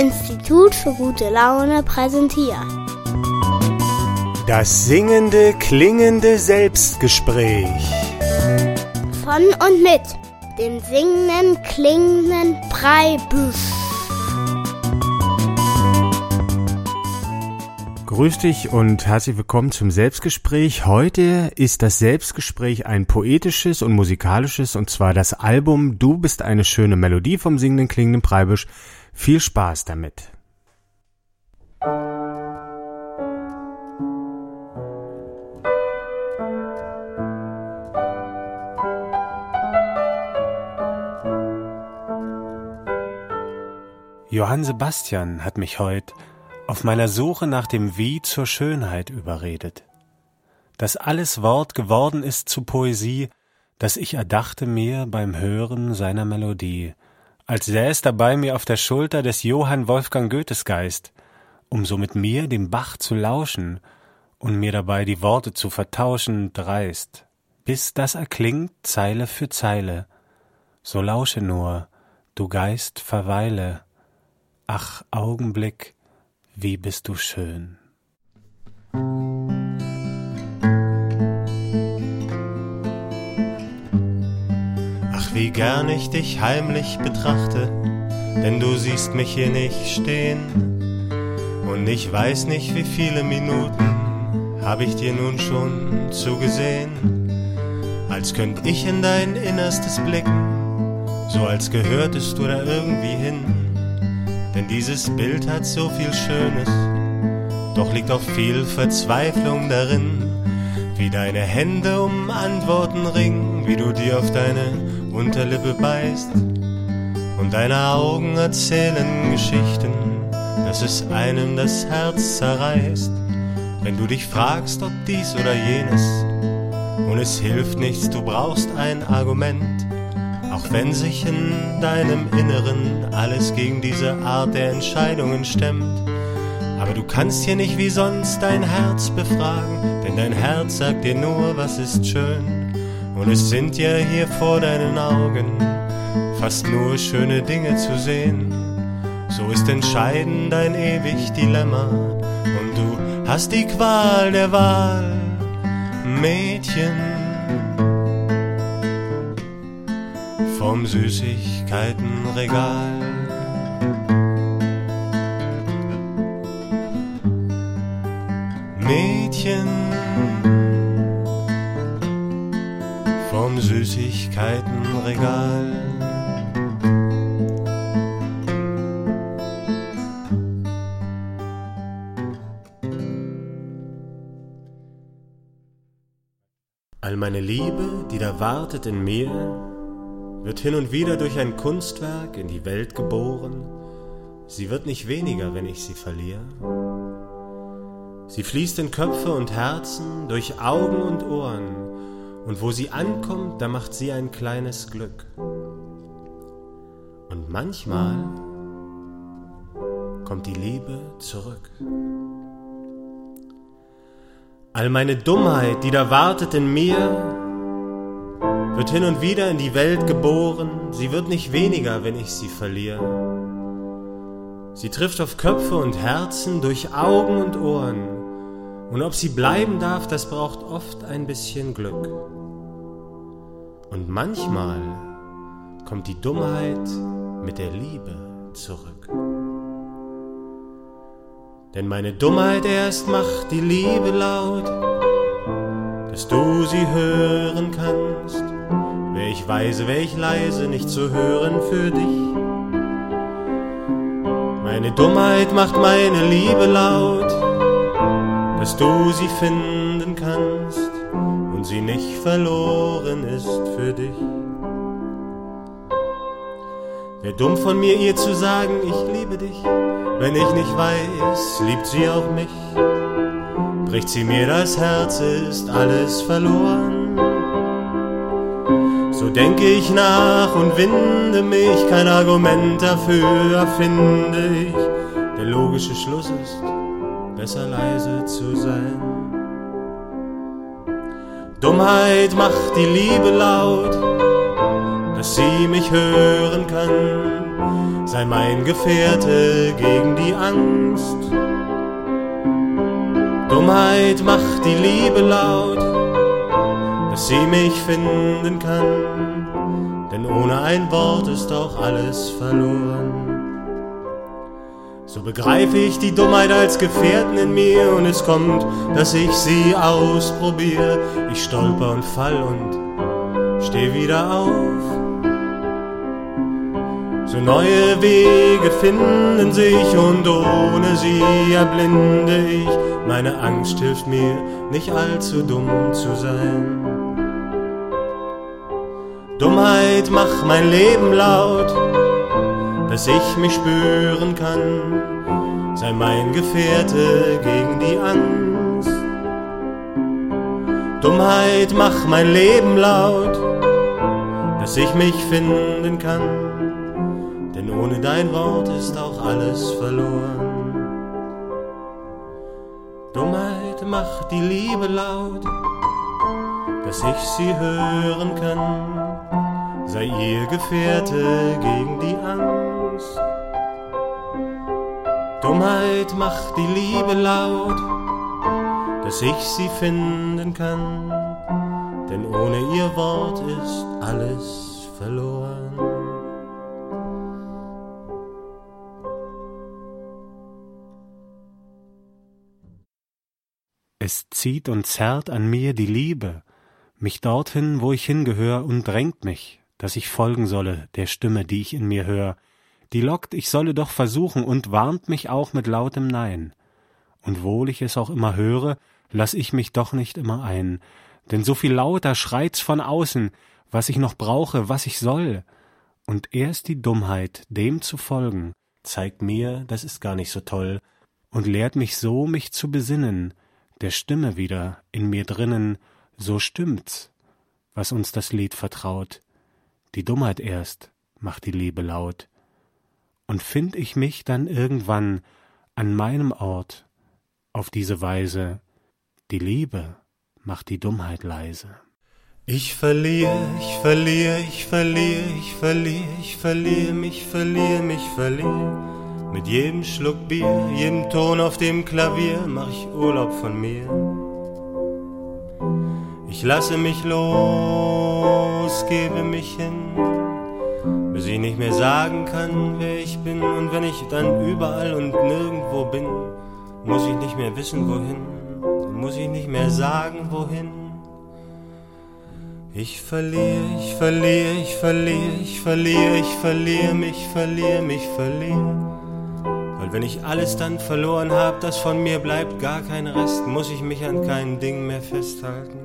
Institut für gute Laune präsentiert. Das singende, klingende Selbstgespräch. Von und mit dem singenden, klingenden Breibüsch. Grüß dich und herzlich willkommen zum Selbstgespräch. Heute ist das Selbstgespräch ein poetisches und musikalisches und zwar das Album Du bist eine schöne Melodie vom singenden klingenden Preibisch. Viel Spaß damit. Johann Sebastian hat mich heut auf meiner Suche nach dem Wie zur Schönheit überredet. Dass alles Wort geworden ist zu Poesie, das ich erdachte mir beim Hören seiner Melodie, als säß dabei mir auf der Schulter des Johann Wolfgang Goethes Geist, um so mit mir dem Bach zu lauschen und mir dabei die Worte zu vertauschen dreist, bis das erklingt Zeile für Zeile. So lausche nur, du Geist verweile. Ach, Augenblick, wie bist du schön. Wie gern ich dich heimlich betrachte, denn du siehst mich hier nicht stehen. Und ich weiß nicht, wie viele Minuten hab ich dir nun schon zugesehen. Als könnt ich in dein Innerstes blicken, so als gehörtest du da irgendwie hin denn dieses Bild hat so viel Schönes, doch liegt auch viel Verzweiflung darin, wie deine Hände um Antworten ringen, wie du dir auf deine Unterlippe beißt und deine Augen erzählen Geschichten, dass es einem das Herz zerreißt, wenn du dich fragst, ob dies oder jenes, und es hilft nichts, du brauchst ein Argument, auch wenn sich in deinem Inneren alles gegen diese Art der Entscheidungen stemmt. Aber du kannst hier nicht wie sonst dein Herz befragen, denn dein Herz sagt dir nur, was ist schön. Und es sind ja hier vor deinen Augen fast nur schöne Dinge zu sehen. So ist entscheidend dein ewig Dilemma und du hast die Qual der Wahl, Mädchen. vom Süßigkeitenregal. Mädchen Süßigkeitenregal. All meine Liebe, die da wartet in mir, wird hin und wieder durch ein Kunstwerk in die Welt geboren. Sie wird nicht weniger, wenn ich sie verliere. Sie fließt in Köpfe und Herzen, durch Augen und Ohren, und wo sie ankommt, da macht sie ein kleines Glück. Und manchmal kommt die Liebe zurück. All meine Dummheit, die da wartet in mir, wird hin und wieder in die Welt geboren, sie wird nicht weniger, wenn ich sie verliere. Sie trifft auf Köpfe und Herzen, durch Augen und Ohren, und ob sie bleiben darf, das braucht oft ein bisschen Glück. Und manchmal kommt die Dummheit mit der Liebe zurück. Denn meine Dummheit erst macht die Liebe laut, dass du sie hören kannst Wär ich weise, wär ich leise, nicht zu hören für dich. Meine Dummheit macht meine Liebe laut, dass du sie finden kannst und sie nicht verloren ist für dich. Wär dumm von mir ihr zu sagen, ich liebe dich, wenn ich nicht weiß, liebt sie auch mich. Bricht sie mir das Herz, ist alles verloren. So denke ich nach und winde mich, kein Argument dafür erfinde ich. Der logische Schluss ist, besser leise zu sein. Dummheit macht die Liebe laut, dass sie mich hören kann. sei mein Gefährte gegen die Angst. Dummheit macht die Liebe laut, dass sie mich finden kann, denn ohne ein Wort ist auch alles verloren. So begreife ich die Dummheit als Gefährten in mir und es kommt, dass ich sie ausprobiere. Ich stolper und fall und steh wieder auf. So neue Wege finden sich und ohne sie erblinde ich. Meine Angst hilft mir, nicht allzu dumm zu sein. Dummheit macht mein Leben laut dass ich mich spüren kann, sei mein Gefährte gegen die Angst. Dummheit mach mein Leben laut, dass ich mich finden kann, denn ohne dein Wort ist auch alles verloren. Dummheit macht die Liebe laut, dass ich sie hören kann, sei ihr Gefährte gegen die Angst. Dummheit macht die Liebe laut, dass ich sie finden kann, denn ohne ihr Wort ist alles verloren. Es zieht und zerrt an mir die Liebe, mich dorthin, wo ich hingehör, und drängt mich, dass ich folgen solle der Stimme, die ich in mir hör, die lockt, ich solle doch versuchen und warnt mich auch mit lautem Nein. Und wohl ich es auch immer höre, lass ich mich doch nicht immer ein, denn so viel lauter schreit's von außen, was ich noch brauche, was ich soll. Und erst die Dummheit, dem zu folgen, zeigt mir, das ist gar nicht so toll, und lehrt mich so, mich zu besinnen, der Stimme wieder in mir drinnen, so stimmt's, was uns das Lied vertraut. Die Dummheit erst macht die Liebe laut und find ich mich dann irgendwann an meinem Ort auf diese Weise, die Liebe macht die Dummheit leise. Ich verliere, ich verliere, ich verliere, ich verliere, ich verliere mich, verliere mich, verliere. Mit jedem Schluck Bier, jedem Ton auf dem Klavier mach ich Urlaub von mir. Ich lasse mich los, gebe mich hin ich nicht mehr sagen kann, wer ich bin. Und wenn ich dann überall und nirgendwo bin, muss ich nicht mehr wissen, wohin. Muss ich nicht mehr sagen, wohin. Ich verliere, ich verliere, ich verliere, ich verliere, ich verliere mich, verliere mich, verliere. Weil wenn ich alles dann verloren hab, das von mir bleibt gar kein Rest, muss ich mich an kein Ding mehr festhalten.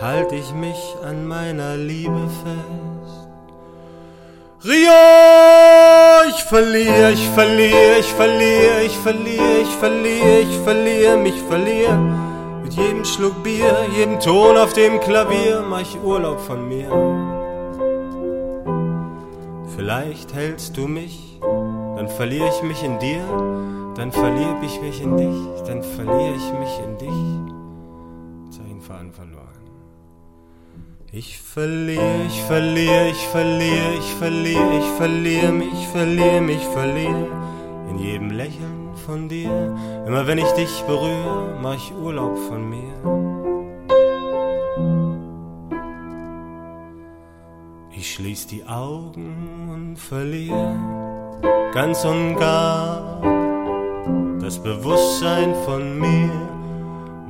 Halt ich mich an meiner Liebe fest. Rio, ich verliere, ich verliere, ich verliere, ich verliere, ich verliere, ich verliere, mich verliere. Mit jedem Schluck Bier, jedem Ton auf dem Klavier mach ich Urlaub von mir. Vielleicht hältst du mich, dann verliere ich mich in dir, dann verliere ich mich in dich, dann verliere ich mich in dich. Zeichenfaden verloren. Ich verliere, ich verliere, ich verliere, ich verliere, ich verliere mich, verliere mich, verliere in jedem Lächeln von dir. Immer wenn ich dich berühre, mach ich Urlaub von mir. Ich schließ die Augen und verliere ganz und gar das Bewusstsein von mir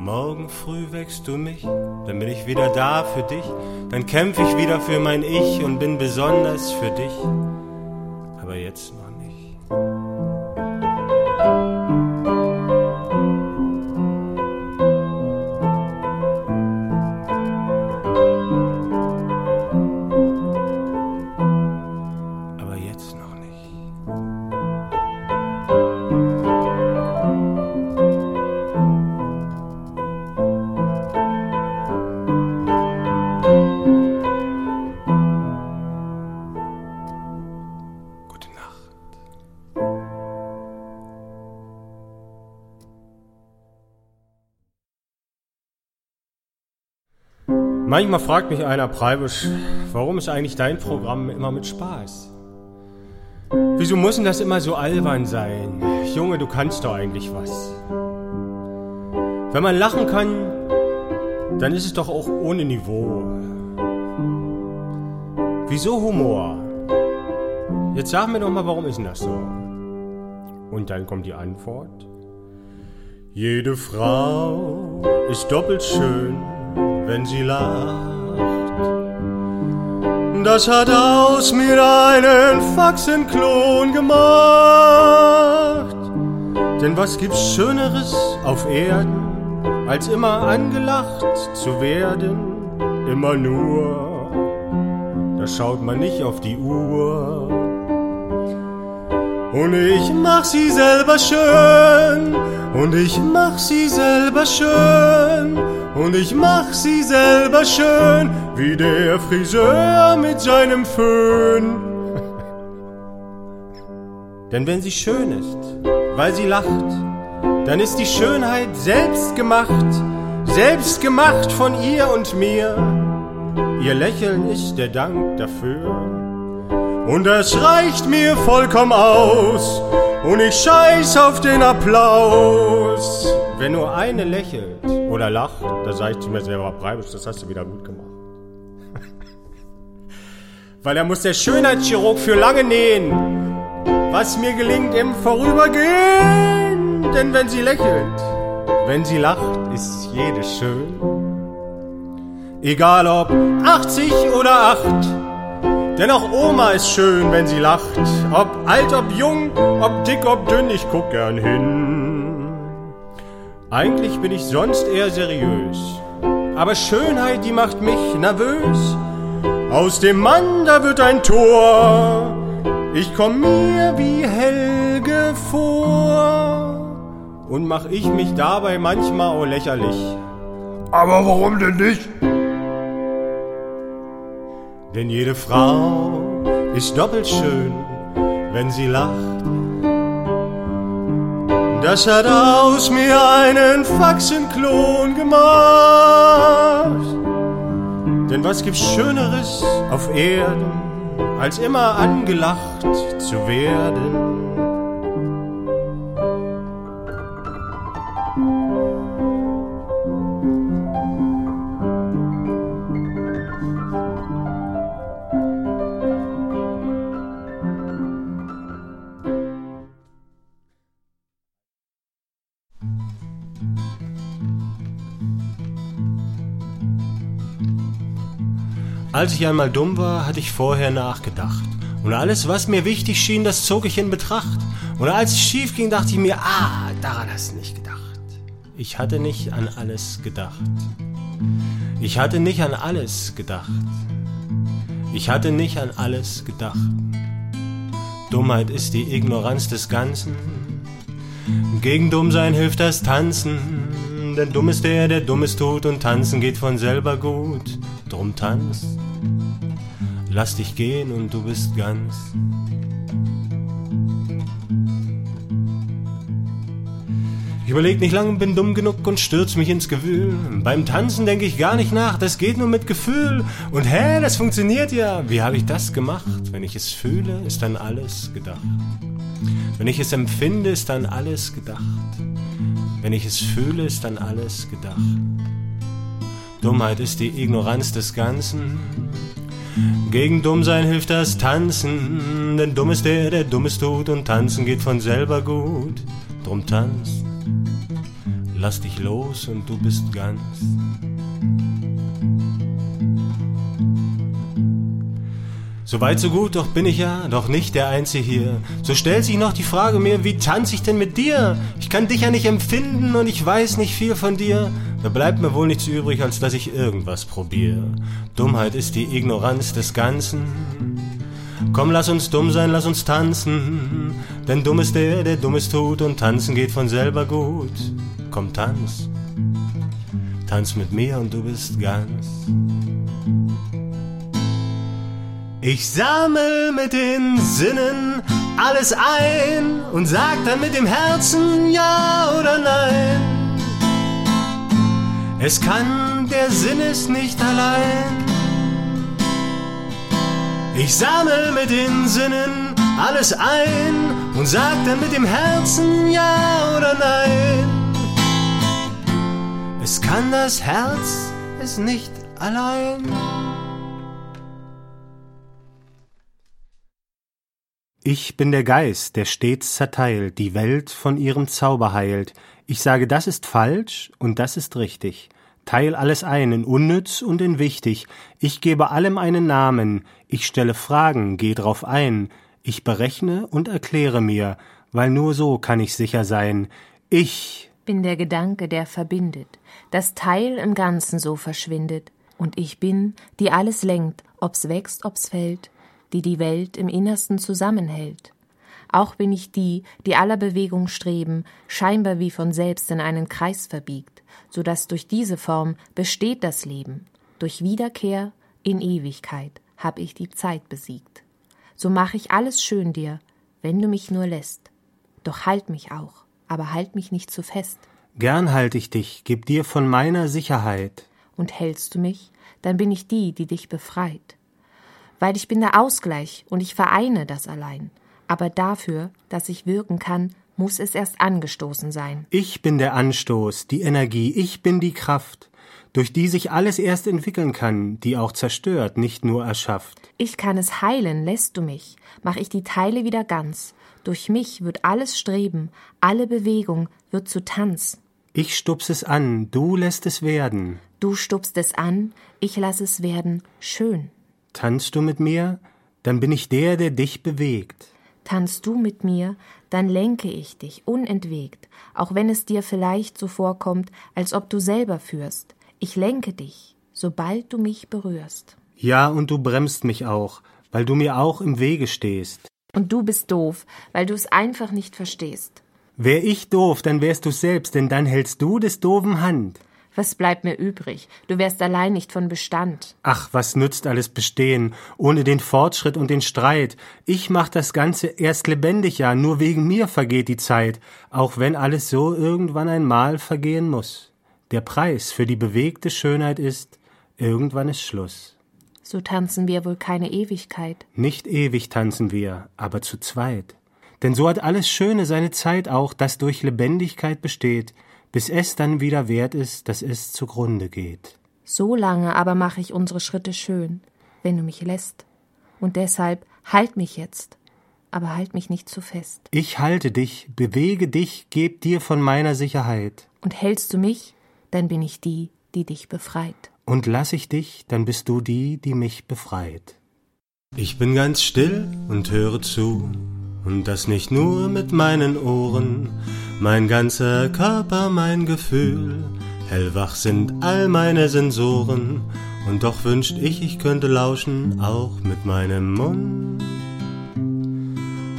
Morgen früh wächst du mich, dann bin ich wieder da für dich, dann kämpf ich wieder für mein Ich und bin besonders für dich. Aber jetzt noch Manchmal fragt mich einer Preibisch, warum ist eigentlich dein Programm immer mit Spaß? Wieso muss denn das immer so albern sein? Junge, du kannst doch eigentlich was. Wenn man lachen kann, dann ist es doch auch ohne Niveau. Wieso Humor? Jetzt sag mir doch mal, warum ist denn das so? Und dann kommt die Antwort. Jede Frau ist doppelt schön, wenn sie lacht. Das hat aus mir einen Faxenklon gemacht. Denn was gibt's Schöneres auf Erden, als immer angelacht zu werden? Immer nur, da schaut man nicht auf die Uhr. Und ich mach sie selber schön, und ich mach sie selber schön, und ich mach sie selber schön, wie der Friseur mit seinem Föhn. Denn wenn sie schön ist, weil sie lacht, dann ist die Schönheit selbst gemacht, selbst gemacht von ihr und mir. Ihr Lächeln ist der Dank dafür. Und das reicht mir vollkommen aus. Und ich scheiß auf den Applaus. Wenn nur eine lächelt oder lacht, da sag ich zu mir selber, Breibus, das hast du wieder gut gemacht. Weil er muss der Schönheitschirurg für lange nähen, was mir gelingt im Vorübergehen. Denn wenn sie lächelt, wenn sie lacht, ist jede schön. Egal ob 80 oder 8, denn auch Oma ist schön, wenn sie lacht. Ob alt, ob jung, ob dick, ob dünn, ich guck gern hin. Eigentlich bin ich sonst eher seriös, aber Schönheit, die macht mich nervös. Aus dem Mann, da wird ein Tor. Ich komm mir wie Helge vor. Und mach ich mich dabei manchmal auch lächerlich. Aber warum denn nicht? Denn jede Frau ist doppelt schön, wenn sie lacht. Das hat aus mir einen Faxenklon gemacht. Denn was gibt's Schöneres auf Erden, als immer angelacht zu werden? Als ich einmal dumm war, hatte ich vorher nachgedacht. Und alles, was mir wichtig schien, das zog ich in Betracht. Und als es schief ging, dachte ich mir, ah, daran hast du nicht gedacht. Ich hatte nicht an alles gedacht. Ich hatte nicht an alles gedacht. Ich hatte nicht an alles gedacht. Dummheit ist die Ignoranz des Ganzen. Gegen Dummsein hilft das Tanzen. Denn dumm ist der, der Dummes tut und tanzen geht von selber gut. Drum tanz, lass dich gehen und du bist ganz. Ich überleg nicht lang, bin dumm genug und stürz mich ins Gewühl. Beim Tanzen denk ich gar nicht nach, das geht nur mit Gefühl. Und hä, das funktioniert ja. Wie habe ich das gemacht? Wenn ich es fühle, ist dann alles gedacht. Wenn ich es empfinde, ist dann alles gedacht. Wenn ich es fühle, ist dann alles gedacht. Dummheit ist die Ignoranz des Ganzen. Gegen Dummsein hilft das Tanzen, denn dumm ist der, der Dummes tut und tanzen geht von selber gut. Drum tanz, lass dich los und du bist ganz. So weit, so gut, doch bin ich ja doch nicht der Einzige hier. So stellt sich noch die Frage mir, wie tanze ich denn mit dir? Ich kann dich ja nicht empfinden und ich weiß nicht viel von dir. Da bleibt mir wohl nichts übrig, als dass ich irgendwas probiere. Dummheit ist die Ignoranz des Ganzen. Komm, lass uns dumm sein, lass uns tanzen. Denn dumm ist der, der Dummes tut und tanzen geht von selber gut. Komm, tanz. Tanz mit mir und du bist ganz. Ich sammel mit den Sinnen alles ein und sag dann mit dem Herzen ja oder nein. Es kann, der Sinn ist nicht allein. Ich sammel mit den Sinnen alles ein und sagt dann mit dem Herzen ja oder nein. Es kann das Herz es nicht allein. Ich bin der Geist, der stets zerteilt, die Welt von ihrem Zauber heilt. Ich sage, das ist falsch und das ist richtig. Teil alles ein in unnütz und in wichtig. Ich gebe allem einen Namen. Ich stelle Fragen, geh drauf ein. Ich berechne und erkläre mir, weil nur so kann ich sicher sein. Ich bin der Gedanke, der verbindet, das Teil im Ganzen so verschwindet. Und ich bin, die alles lenkt, ob's wächst, ob's fällt die die Welt im Innersten zusammenhält. Auch bin ich die, die aller Bewegung streben, scheinbar wie von selbst in einen Kreis verbiegt, so dass durch diese Form besteht das Leben. Durch Wiederkehr in Ewigkeit hab ich die Zeit besiegt. So mach ich alles schön dir, wenn du mich nur lässt. Doch halt mich auch, aber halt mich nicht zu fest. Gern halt ich dich, geb dir von meiner Sicherheit. Und hältst du mich, dann bin ich die, die dich befreit weil ich bin der Ausgleich und ich vereine das allein. Aber dafür, dass ich wirken kann, muss es erst angestoßen sein. Ich bin der Anstoß, die Energie, ich bin die Kraft, durch die sich alles erst entwickeln kann, die auch zerstört, nicht nur erschafft. Ich kann es heilen, lässt du mich, mach ich die Teile wieder ganz. Durch mich wird alles Streben, alle Bewegung wird zu Tanz. Ich stups es an, du lässt es werden. Du stupst es an, ich lass es werden, schön. Tanzt du mit mir, dann bin ich der, der dich bewegt. Tanzt du mit mir, dann lenke ich dich unentwegt, auch wenn es dir vielleicht so vorkommt, als ob du selber führst. Ich lenke dich, sobald du mich berührst. Ja, und du bremst mich auch, weil du mir auch im Wege stehst. Und du bist doof, weil du es einfach nicht verstehst. Wär ich doof, dann wärst du selbst, denn dann hältst du des doofen Hand. Was bleibt mir übrig? Du wärst allein nicht von Bestand. Ach, was nützt alles Bestehen, ohne den Fortschritt und den Streit? Ich mach das Ganze erst lebendig, ja, nur wegen mir vergeht die Zeit, auch wenn alles so irgendwann einmal vergehen muss. Der Preis für die bewegte Schönheit ist, irgendwann ist Schluss. So tanzen wir wohl keine Ewigkeit. Nicht ewig tanzen wir, aber zu zweit. Denn so hat alles Schöne seine Zeit auch, das durch Lebendigkeit besteht, bis es dann wieder wert ist, dass es zugrunde geht. So lange aber mache ich unsere Schritte schön, wenn du mich lässt. Und deshalb halt mich jetzt, aber halt mich nicht zu fest. Ich halte dich, bewege dich, geb dir von meiner Sicherheit. Und hältst du mich, dann bin ich die, die dich befreit. Und lass ich dich, dann bist du die, die mich befreit. Ich bin ganz still und höre zu, und das nicht nur mit meinen Ohren, mein ganzer Körper, mein Gefühl, hellwach sind all meine Sensoren, und doch wünscht ich, ich könnte lauschen, auch mit meinem Mund.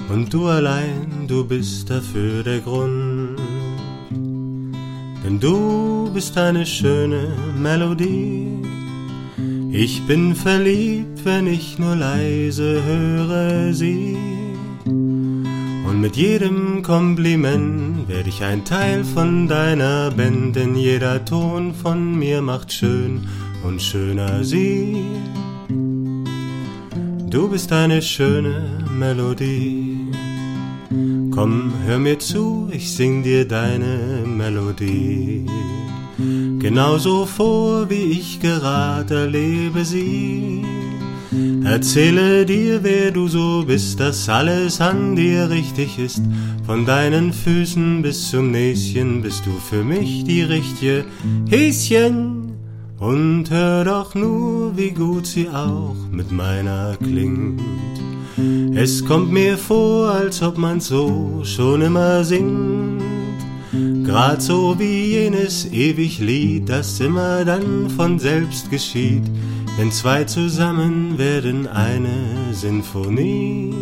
Und du allein, du bist dafür der Grund. Denn du bist eine schöne Melodie. Ich bin verliebt, wenn ich nur leise höre sie. Und mit jedem Kompliment werd ich ein Teil von deiner Band, denn jeder Ton von mir macht schön und schöner sie. Du bist eine schöne Melodie. Komm, hör mir zu, ich sing dir deine Melodie. Genauso vor, wie ich gerade erlebe sie. Erzähle dir, wer du so bist, dass alles an dir richtig ist. Von deinen Füßen bis zum Näschen bist du für mich die richtige Häschen. Und hör doch nur, wie gut sie auch mit meiner klingt. Es kommt mir vor, als ob man so schon immer singt. Grad so wie jenes ewig Lied, das immer dann von selbst geschieht wenn zwei zusammen werden eine Sinfonie.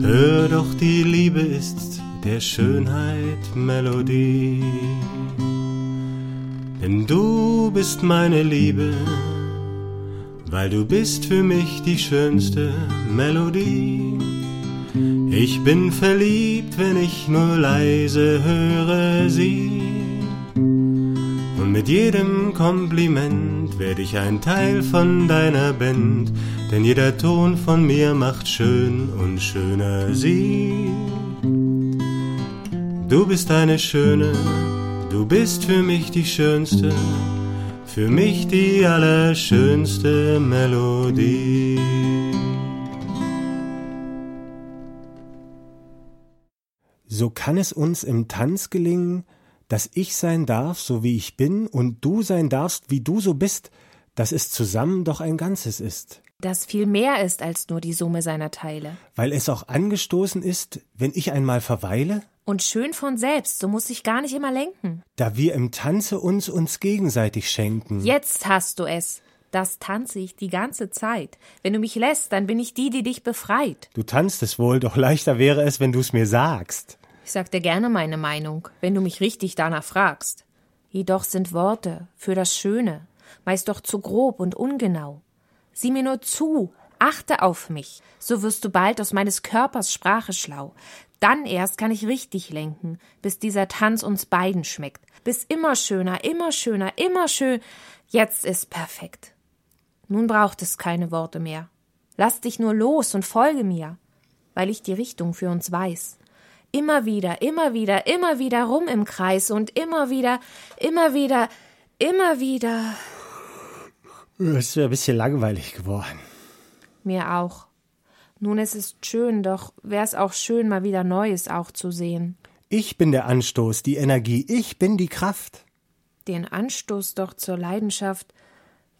Hör doch, die Liebe ist der Schönheit Melodie. Denn du bist meine Liebe, weil du bist für mich die schönste Melodie. Ich bin verliebt, wenn ich nur leise höre sie. Und mit jedem Kompliment werd ich ein Teil von deiner Band, denn jeder Ton von mir macht schön und schöner sie. Du bist eine schöne, du bist für mich die schönste, für mich die allerschönste Melodie. So kann es uns im Tanz gelingen, dass ich sein darf, so wie ich bin, und du sein darfst, wie du so bist, dass es zusammen doch ein Ganzes ist. Das viel mehr ist als nur die Summe seiner Teile. Weil es auch angestoßen ist, wenn ich einmal verweile? Und schön von selbst, so muss ich gar nicht immer lenken. Da wir im Tanze uns uns gegenseitig schenken. Jetzt hast du es. Das tanze ich die ganze Zeit. Wenn du mich lässt, dann bin ich die, die dich befreit. Du tanzt es wohl, doch leichter wäre es, wenn du es mir sagst. Ich sag dir gerne meine Meinung, wenn du mich richtig danach fragst. Jedoch sind Worte für das Schöne meist doch zu grob und ungenau. Sieh mir nur zu, achte auf mich, so wirst du bald aus meines Körpers Sprache schlau. Dann erst kann ich richtig lenken, bis dieser Tanz uns beiden schmeckt. Bis immer schöner, immer schöner, immer schön. Jetzt ist perfekt. Nun braucht es keine Worte mehr. Lass dich nur los und folge mir, weil ich die Richtung für uns weiß. Immer wieder, immer wieder, immer wieder rum im Kreis und immer wieder, immer wieder, immer wieder. Es ist ein bisschen langweilig geworden. Mir auch. Nun, es ist schön, doch wär's auch schön, mal wieder Neues auch zu sehen. Ich bin der Anstoß, die Energie, ich bin die Kraft. Den Anstoß doch zur Leidenschaft,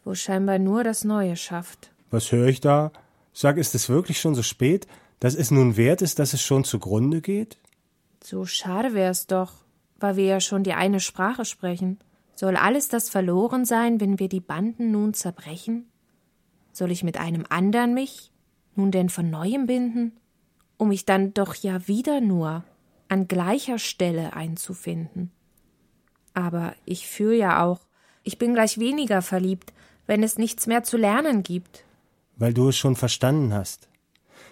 wo scheinbar nur das Neue schafft. Was höre ich da? Sag, ist es wirklich schon so spät, dass es nun wert ist, dass es schon zugrunde geht? So schade wär's doch, weil wir ja schon die eine Sprache sprechen. Soll alles das verloren sein, wenn wir die Banden nun zerbrechen? Soll ich mit einem andern mich nun denn von neuem binden, um mich dann doch ja wieder nur an gleicher Stelle einzufinden? Aber ich fühl ja auch, ich bin gleich weniger verliebt, wenn es nichts mehr zu lernen gibt. Weil du es schon verstanden hast.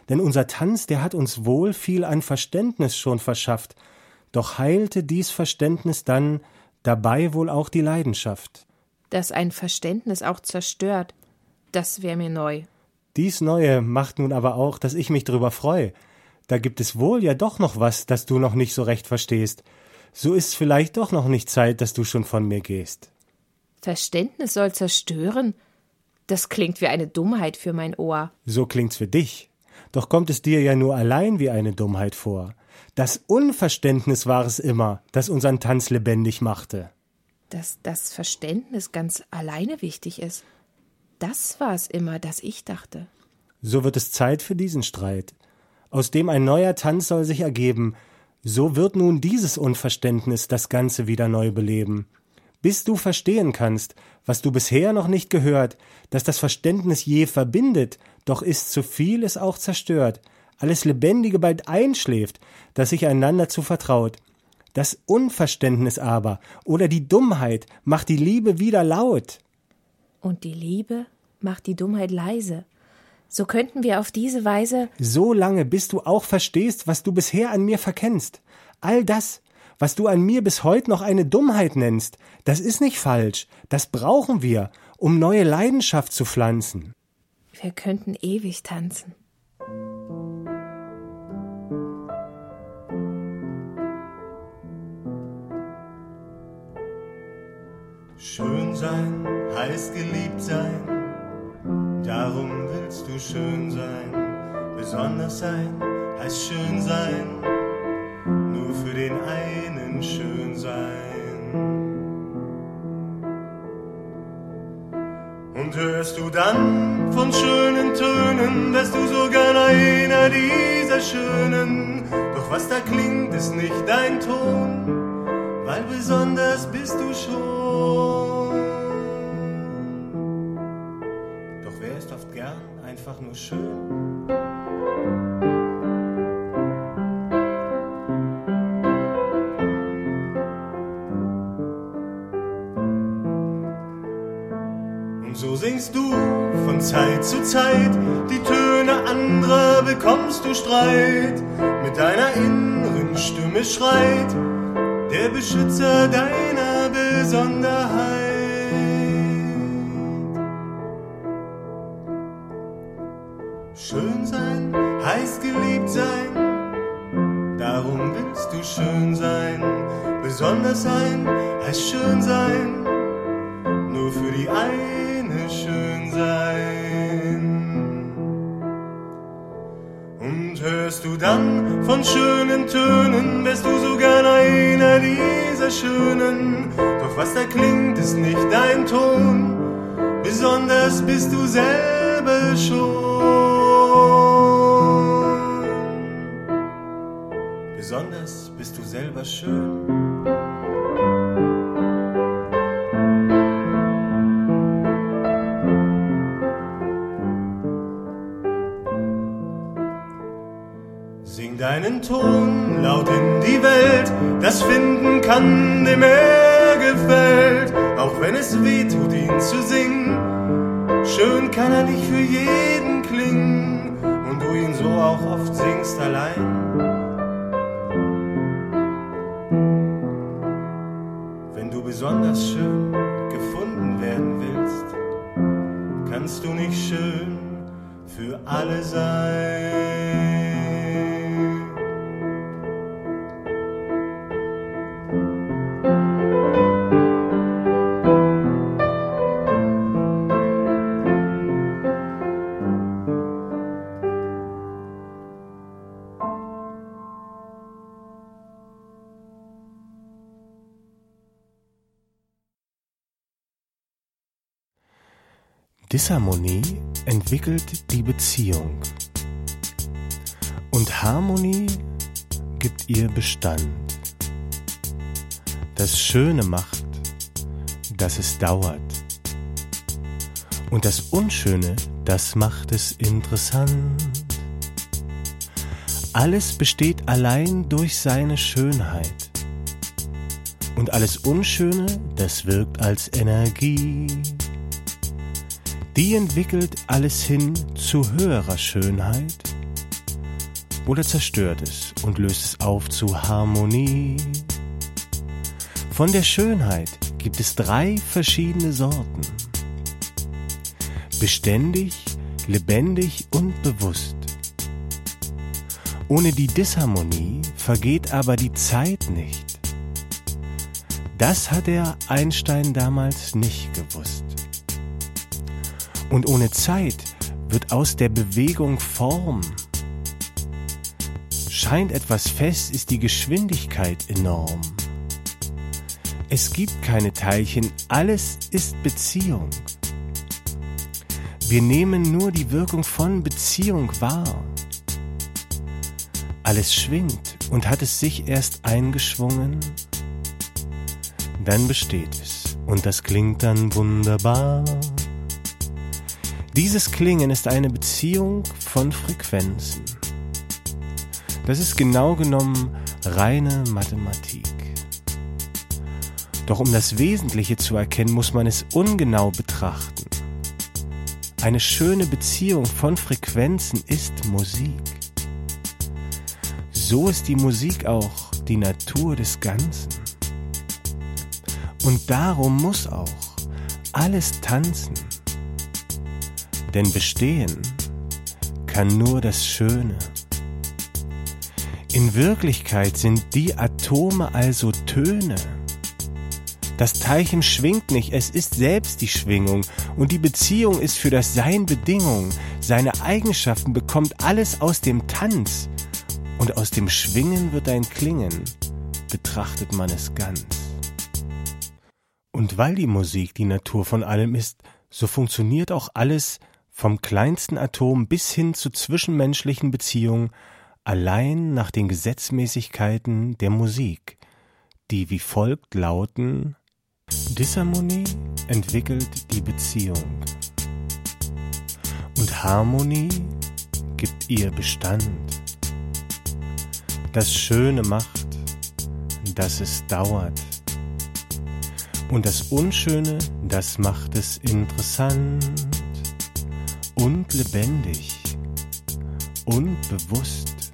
Denn unser Tanz, der hat uns wohl viel an Verständnis schon verschafft, doch heilte dies Verständnis dann dabei wohl auch die Leidenschaft. Dass ein Verständnis auch zerstört, das wär mir neu. Dies Neue macht nun aber auch, dass ich mich drüber freue. Da gibt es wohl ja doch noch was, das du noch nicht so recht verstehst. So ist vielleicht doch noch nicht Zeit, dass du schon von mir gehst. Verständnis soll zerstören? Das klingt wie eine Dummheit für mein Ohr. So klingt's für dich. Doch kommt es dir ja nur allein wie eine Dummheit vor. Das Unverständnis war es immer, das unseren Tanz lebendig machte. Dass das Verständnis ganz alleine wichtig ist. Das war es immer, das ich dachte. So wird es Zeit für diesen Streit. Aus dem ein neuer Tanz soll sich ergeben. So wird nun dieses Unverständnis das Ganze wieder neu beleben. Bis du verstehen kannst, was du bisher noch nicht gehört, dass das Verständnis je verbindet, doch ist zu viel es auch zerstört, alles Lebendige bald einschläft, das sich einander zu vertraut. Das Unverständnis aber oder die Dummheit macht die Liebe wieder laut. Und die Liebe macht die Dummheit leise. So könnten wir auf diese Weise. So lange, bis du auch verstehst, was du bisher an mir verkennst. All das, was du an mir bis heute noch eine Dummheit nennst, das ist nicht falsch. Das brauchen wir, um neue Leidenschaft zu pflanzen. Wir könnten ewig tanzen. Schön sein heißt geliebt sein, darum willst du schön sein. Besonders sein heißt schön sein, nur für den einen schön sein. Und hörst du dann von schönen Tönen, wärst du so gern einer dieser Schönen. Doch was da klingt, ist nicht dein Ton, weil besonders bist du schon. Doch wer ist oft gern einfach nur schön? Zeit zu Zeit die Töne anderer, bekommst du Streit. Mit deiner inneren Stimme schreit der Beschützer deiner Besonderheit. Schönen Tönen, wärst du so gern einer dieser schönen. Doch was da klingt, ist nicht dein Ton, besonders bist du selber schon. Besonders bist du selber schön. Ton laut in die Welt, das finden kann, dem er gefällt, auch wenn es weh tut, ihn zu singen. Schön kann er nicht für jeden klingen und du ihn so auch oft singst allein. Wenn du besonders schön gefunden werden willst, kannst du nicht schön für alle sein. Disharmonie entwickelt die Beziehung und Harmonie gibt ihr Bestand. Das Schöne macht, dass es dauert und das Unschöne, das macht es interessant. Alles besteht allein durch seine Schönheit und alles Unschöne, das wirkt als Energie die entwickelt alles hin zu höherer Schönheit oder zerstört es und löst es auf zu Harmonie. Von der Schönheit gibt es drei verschiedene Sorten. Beständig, lebendig und bewusst. Ohne die Disharmonie vergeht aber die Zeit nicht. Das hat der Einstein damals nicht gewusst. Und ohne Zeit wird aus der Bewegung Form. Scheint etwas fest, ist die Geschwindigkeit enorm. Es gibt keine Teilchen, alles ist Beziehung. Wir nehmen nur die Wirkung von Beziehung wahr. Alles schwingt und hat es sich erst eingeschwungen, dann besteht es und das klingt dann wunderbar. Dieses Klingen ist eine Beziehung von Frequenzen. Das ist genau genommen reine Mathematik. Doch um das Wesentliche zu erkennen, muss man es ungenau betrachten. Eine schöne Beziehung von Frequenzen ist Musik. So ist die Musik auch die Natur des Ganzen. Und darum muss auch alles tanzen denn bestehen kann nur das Schöne. In Wirklichkeit sind die Atome also Töne. Das Teilchen schwingt nicht, es ist selbst die Schwingung und die Beziehung ist für das Sein Bedingung. Seine Eigenschaften bekommt alles aus dem Tanz und aus dem Schwingen wird ein Klingen, betrachtet man es ganz. Und weil die Musik die Natur von allem ist, so funktioniert auch alles vom kleinsten Atom bis hin zu zwischenmenschlichen Beziehungen allein nach den Gesetzmäßigkeiten der Musik, die wie folgt lauten Disharmonie entwickelt die Beziehung und Harmonie gibt ihr Bestand. Das Schöne macht, dass es dauert. Und das Unschöne, das macht es interessant und lebendig und bewusst.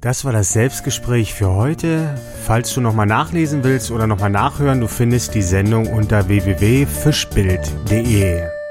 Das war das Selbstgespräch für heute. Falls du nochmal nachlesen willst oder nochmal nachhören, du findest die Sendung unter www.fischbild.de.